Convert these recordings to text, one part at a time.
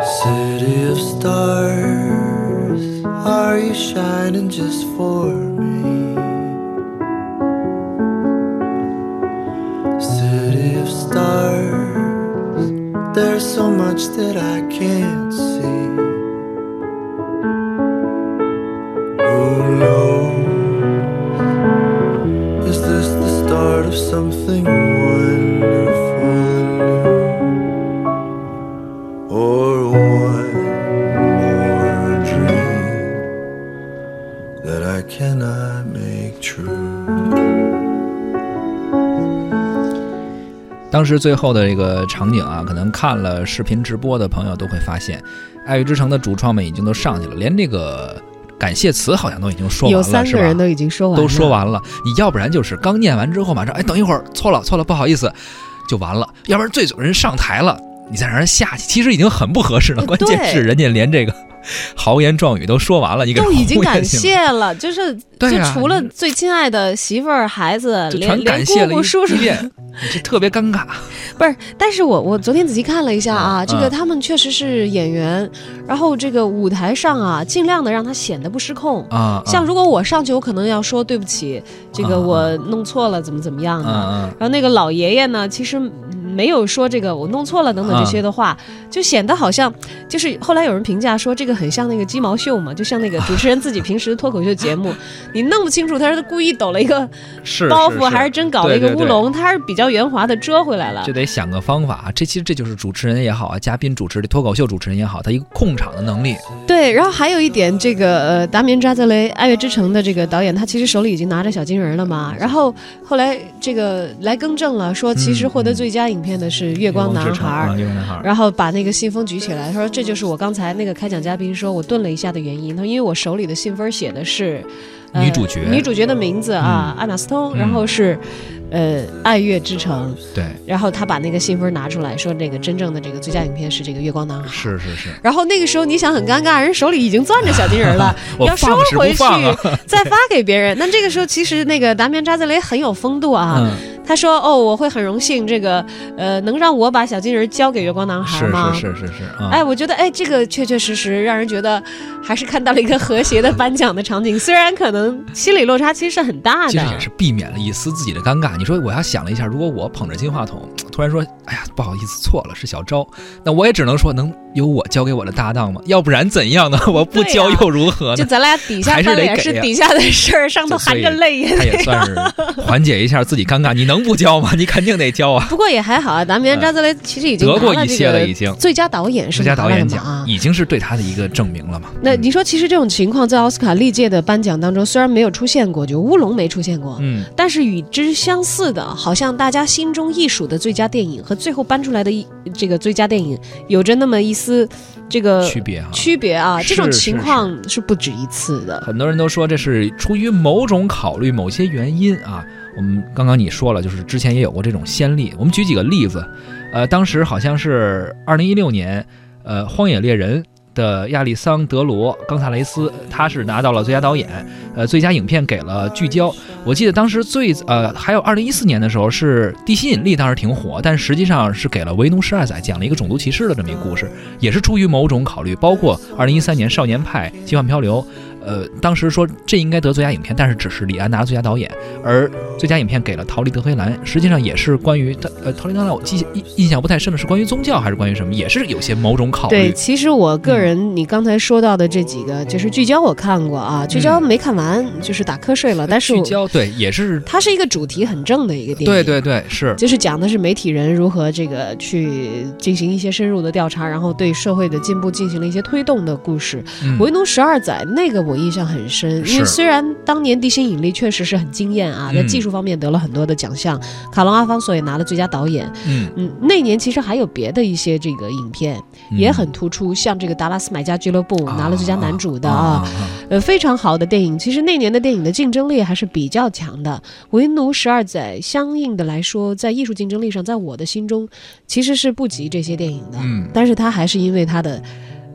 City of stars, are you shining just for me? City of stars, there's so much that I can't I cannot make true? 当时最后的这个场景啊，可能看了视频直播的朋友都会发现，爱乐之城的主创们已经都上去了，连这个感谢词好像都已经说完了，有三是吧？个人都已经说完了，都说完了，你要不然就是刚念完之后马上，哎，等一会儿错了错了，不好意思，就完了；要不然最有人上台了，你再让人下去，其实已经很不合适了。呃关键是人家连这个豪言壮语都说完了，你给都已经感谢了，就是就除了最亲爱的媳妇儿、孩子，连感谢了姑姑、一叔叔这特别尴尬。不是，但是我我昨天仔细看了一下啊，嗯这个嗯他们确实是演员，然后这个舞台上啊，尽量的让他显得不失控。啊，像如果我上去，我可能要说对不起，这个啊我弄错了，怎么怎么样的。然后那个老爷爷呢，其实没有说这个我弄错了等等这些的话，就显得好像就是后来有人评价说这个很像那个鸡毛秀嘛，就像那个主持人自己平时脱口秀节目，你弄不清楚他是故意抖了一个包袱是还是真搞了一个乌龙，他是比较圆滑的遮回来了就。得想个方法啊！这其实这就是主持人也好啊，嘉宾主持的脱口秀主持人也好，他一个控场的能力。对，然后还有一点，这个呃，达明·扎泽雷《爱乐之城》的这个导演，他其实手里已经拿着小金人了嘛。然后后来这个来更正了，说其实获得最佳影片的是《月光男孩》啊，月光男孩。然后把那个信封举起来，他说这就是我刚才那个开讲嘉宾说我顿了一下的原因。他说因为我手里的信封写的是、呃女主角女主角的名字啊，安玛斯通，然后是呃《爱乐之城》，对，然后他把那个信封拿出来说，那个真正的这个最佳影片是这个《月光男孩》。是是是，然后那个时候你想很尴尬，人手里已经攥着小金人了，我要收回去啊再发给别人。那这个时候其实那个达米安·扎泽雷很有风度啊，嗯，他说：“哦，我会很荣幸，这个呃，能让我把小金人交给月光男孩是吗？”是是是是啊。哎，我觉得哎，这个确确实实让人觉得还是看到了一个和谐的颁奖的场景，虽然可能心理落差其实是很大的。其实也是避免了一丝自己的尴尬。你说我要想了一下，如果我捧着金话筒，突然说，哎呀，不好意思，错了，是小昭，那我也只能说，能由我交给我的搭档吗？要不然怎样呢？我不交又如何呢？就咱俩底下还是得给呀是底下的事儿，上头含着泪。他也算是缓解一下自己尴尬。你能不交吗？你肯定得交啊！不过也还好啊，达米安·扎泽雷其实已经得过一些了已经最佳导演是最佳导演奖啊。已经是对他的一个证明了嘛？那你说，其实这种情况在奥斯卡历届的颁奖当中虽然没有出现过，就乌龙没出现过，嗯，但是与之相似的，好像大家心中艺术的最佳电影和最后颁出来的一这个最佳电影有着那么一丝这个区别啊。区别啊，这种情况是不止一次的。很多人都说这是出于某种考虑、某些原因啊。我们刚刚你说了，就是之前也有过这种先例。我们举几个例子，呃，当时好像是二零一六年，呃，《荒野猎人》的亚历桑德罗·冈萨雷斯，他是拿到了最佳导演，呃，最佳影片给了《聚焦》。我记得当时最呃，还有二零一四年的时候是《地心引力》，当时挺火，但实际上是给了《维奴十二载》，讲了一个种族歧视的这么一个故事，也是出于某种考虑。包括二零一三年《少年派》《奇幻漂流》。呃，当时说这应该得最佳影片，但是只是李安拿了最佳导演，而最佳影片给了逃离德黑兰，实际上也是关于他呃逃离德黑兰，我记印印象不太深了，是关于宗教还是关于什么，也是有些某种考虑对，其实我个人，你刚才说到的这几个，就是聚焦我看过啊，聚焦没看完，就是打瞌睡了。但是聚焦对也是它是一个主题很正的一个电影。对对对是就是讲的是媒体人如何这个去进行一些深入的调查，然后对社会的进步进行了一些推动的故事。嗯为奴十二载那个我印象很深，因为虽然当年地心引力确实是很惊艳啊，在嗯技术方面得了很多的奖项，卡隆阿方索也拿了最佳导演。嗯嗯，那年其实还有别的一些这个影片也很突出，像这个达拉斯买家俱乐部拿了最佳男主的啊。呃，非常好的电影。其实那年的电影的竞争力还是比较强的。《为奴十二载》相应的来说，在艺术竞争力上，在我的心中其实是不及这些电影的。嗯但是他还是因为他的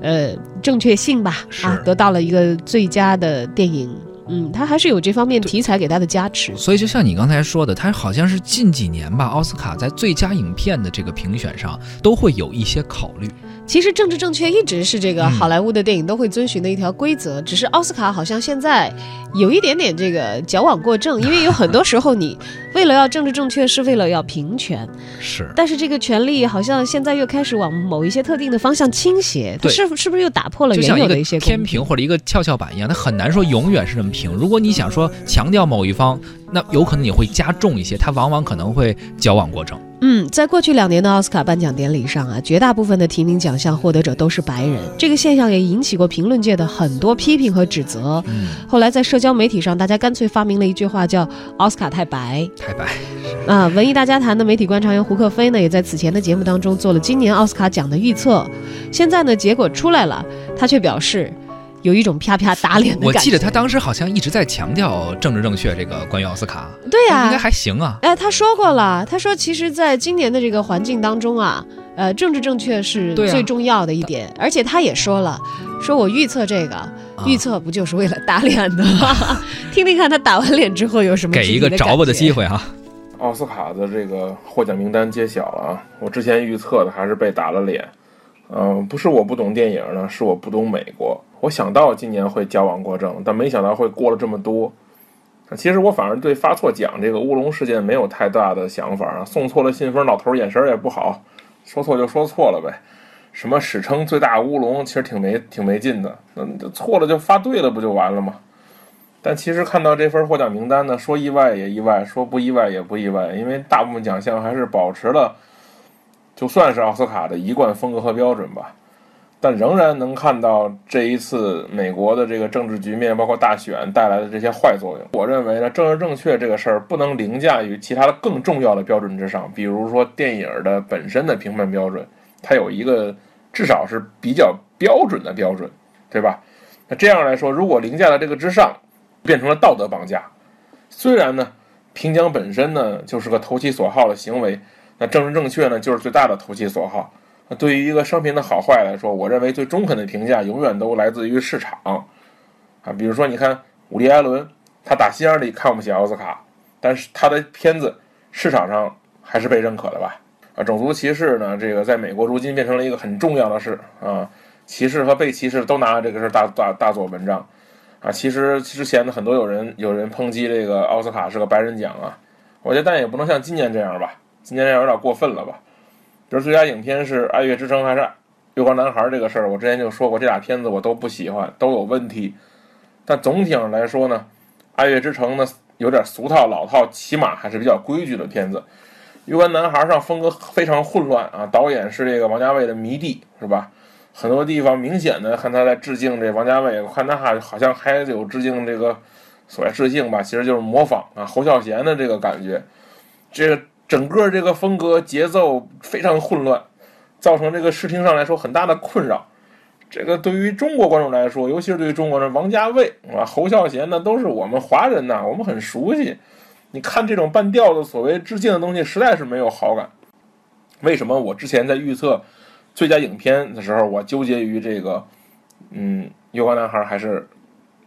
呃正确性吧，啊，得到了一个最佳的电影。嗯，它还是有这方面题材给它的加持。所以就像你刚才说的，它好像是近几年吧，奥斯卡在最佳影片的这个评选上都会有一些考虑。其实政治正确一直是这个嗯好莱坞的电影都会遵循的一条规则，只是奥斯卡好像现在有一点点这个矫枉过正，因为有很多时候你为了要政治正确，是为了要平权，是。但是这个权利好像现在又开始往某一些特定的方向倾斜，是是不是又打破了原有的一些公天平或者一个跷跷板一样，它很难说永远是这么平。如果你想说强调某一方，那有可能你会加重一些，它往往可能会矫枉过正。嗯，在过去两年的奥斯卡颁奖典礼上啊，绝大部分的提名奖项获得者都是白人，这个现象也引起过评论界的很多批评和指责。嗯，后来在社交媒体上，大家干脆发明了一句话，叫“奥斯卡太白太白。”。啊，文艺大家谈的媒体观察员胡克飞呢，也在此前的节目当中做了今年奥斯卡奖的预测。现在呢，结果出来了，他却表示有一种啪啪打脸的感觉。我记得他当时好像一直在强调政治正确这个关于奥斯卡，对呀、应该还行啊。哎，他说过了，他说其实，在今年的这个环境当中啊，呃，政治正确是最重要的一点，而且他也说了，说我预测这个，啊预测不就是为了打脸的吗？听听看他打完脸之后有什么给一个着吧的机会。会啊！奥斯卡的这个获奖名单揭晓了啊！我之前预测的还是被打了脸。嗯、不是我不懂电影呢，是我不懂美国。我想到今年会矫枉过正，但没想到会过了这么多。其实我反而对发错奖这个乌龙事件没有太大的想法啊。送错了信封，老头眼神也不好，说错就说错了呗。什么史称最大乌龙，其实挺没挺没劲的。那错了就发对了，不就完了吗？但其实看到这份获奖名单呢，说意外也意外，说不意外也不意外，因为大部分奖项还是保持了，就算是奥斯卡的一贯风格和标准吧，但仍然能看到这一次美国的这个政治局面，包括大选带来的这些坏作用。我认为呢，政治正确这个事儿不能凌驾于其他的更重要的标准之上，比如说电影的本身的评判标准，它有一个至少是比较标准的标准，对吧？那这样来说，如果凌驾在这个之上，变成了道德绑架。虽然呢，评奖本身呢就是个投其所好的行为，那政治正确呢就是最大的投其所好。那对于一个商品的好坏来说，我认为最中肯的评价永远都来自于市场啊。比如说，你看伍迪·艾伦，他打心眼里看不起奥斯卡，但是他的片子市场上还是被认可的吧？啊，种族歧视呢，这个在美国如今变成了一个很重要的事啊，歧视和被歧视都拿这个事大大大做文章。啊，其实之前呢，很多有人有人抨击这个奥斯卡是个白人奖啊，我觉得但也不能像今年这样吧，今年这样有点过分了吧。比如最佳影片是《爱乐之城》还是《月光男孩》这个事儿，我之前就说过，这俩片子我都不喜欢，都有问题。但总体上来说呢，《爱乐之城》呢有点俗套老套，起码还是比较规矩的片子。《月光男孩》上风格非常混乱啊，导演是这个王家卫的迷弟，是吧？很多地方明显的看他在致敬这王家卫，我看他还好像还有致敬这个所谓致敬吧，其实就是模仿啊侯孝贤的这个感觉。这个整个这个风格节奏非常混乱，造成这个视听上来说很大的困扰。这个对于中国观众来说，尤其是对于中国人，王家卫啊、侯孝贤呢，都是我们华人呐，我们很熟悉。你看这种半吊子所谓致敬的东西，实在是没有好感。为什么我之前在预测最佳影片的时候，我纠结于这个，嗯，《月光男孩》还是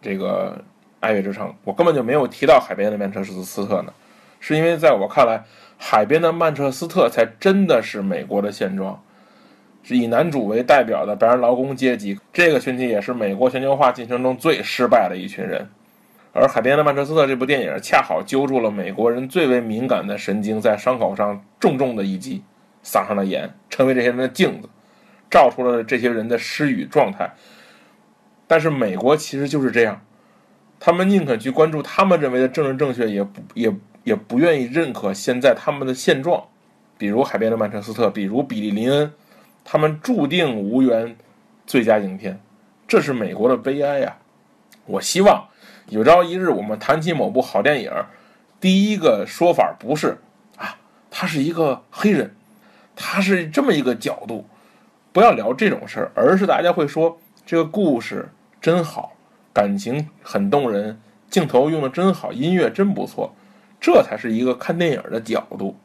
这个《爱乐之城》，我根本就没有提到《海边的曼彻斯特》呢？是因为在我看来，《海边的曼彻斯特》才真的是美国的现状，是以男主为代表的白人劳工阶级，这个群体也是美国全球化进程中最失败的一群人。而《海边的曼彻斯特》这部电影恰好揪住了美国人最为敏感的神经，在伤口上重重的一击，撒上了盐，成为这些人的镜子，照出了这些人的失语状态。但是美国其实就是这样，他们宁肯去关注他们认为的政治正确，也不也也不愿意认可现在他们的现状，比如《海边的曼彻斯特》，比如《比利林恩》，他们注定无缘最佳影片，这是美国的悲哀呀、我希望有朝一日我们谈起某部好电影，第一个说法不是啊，他是一个黑人，他是这么一个角度，不要聊这种事儿，而是大家会说这个故事真好，感情很动人，镜头用的真好，音乐真不错，这才是一个看电影的角度。